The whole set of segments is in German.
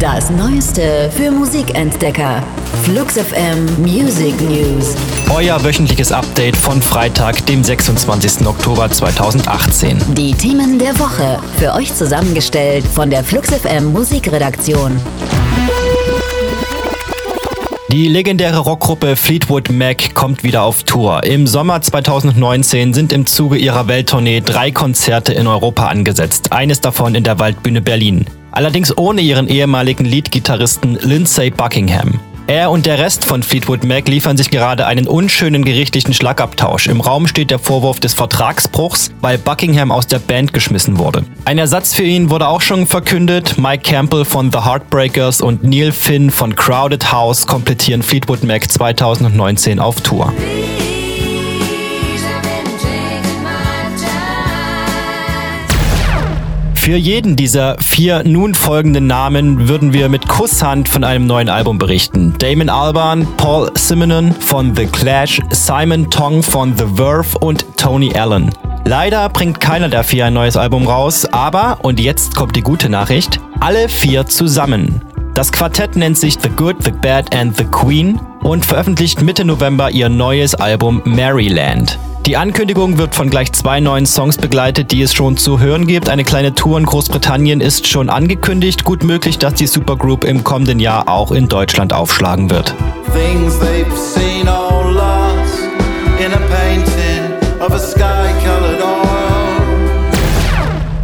Das Neueste für Musikentdecker. Flux FM Music News. Euer wöchentliches Update von Freitag, dem 26. Oktober 2018. Die Themen der Woche. Für euch zusammengestellt von der Flux FM Musikredaktion. Die legendäre Rockgruppe Fleetwood Mac kommt wieder auf Tour. Im Sommer 2019 sind im Zuge ihrer Welttournee drei Konzerte in Europa angesetzt. Eines davon in der Waldbühne Berlin. Allerdings ohne ihren ehemaligen Leadgitarristen Lindsay Buckingham. Er und der Rest von Fleetwood Mac liefern sich gerade einen unschönen gerichtlichen Schlagabtausch. Im Raum steht der Vorwurf des Vertragsbruchs, weil Buckingham aus der Band geschmissen wurde. Ein Ersatz für ihn wurde auch schon verkündet. Mike Campbell von The Heartbreakers und Neil Finn von Crowded House komplettieren Fleetwood Mac 2019 auf Tour. Für jeden dieser vier nun folgenden Namen würden wir mit Kusshand von einem neuen Album berichten. Damon Albarn, Paul Simonon von The Clash, Simon Tong von The Verve und Tony Allen. Leider bringt keiner der vier ein neues Album raus, aber, und jetzt kommt die gute Nachricht, alle vier zusammen. Das Quartett nennt sich The Good, The Bad and The Queen und veröffentlicht Mitte November ihr neues Album Maryland. Die Ankündigung wird von gleich zwei neuen Songs begleitet, die es schon zu hören gibt. Eine kleine Tour in Großbritannien ist schon angekündigt. Gut möglich, dass die Supergroup im kommenden Jahr auch in Deutschland aufschlagen wird.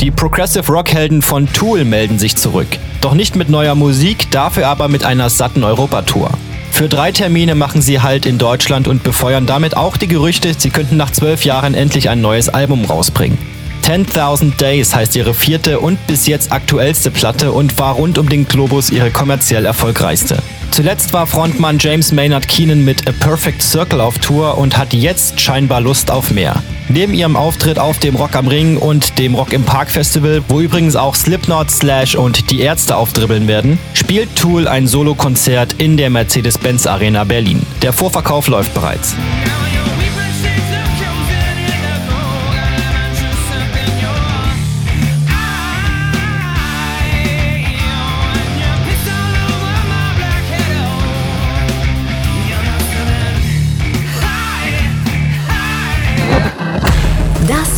Die Progressive Rock-Helden von Tool melden sich zurück. Doch nicht mit neuer Musik, dafür aber mit einer satten Europatour. Für drei Termine machen sie Halt in Deutschland und befeuern damit auch die Gerüchte, sie könnten nach zwölf Jahren endlich ein neues Album rausbringen. 10.000 Days heißt ihre vierte und bis jetzt aktuellste Platte und war rund um den Globus ihre kommerziell erfolgreichste. Zuletzt war Frontmann James Maynard Keenan mit A Perfect Circle auf Tour und hat jetzt scheinbar Lust auf mehr. Neben ihrem Auftritt auf dem Rock am Ring und dem Rock im Park Festival, wo übrigens auch Slipknot, Slash und die Ärzte aufdribbeln werden, spielt Tool ein Solokonzert in der Mercedes-Benz Arena Berlin. Der Vorverkauf läuft bereits.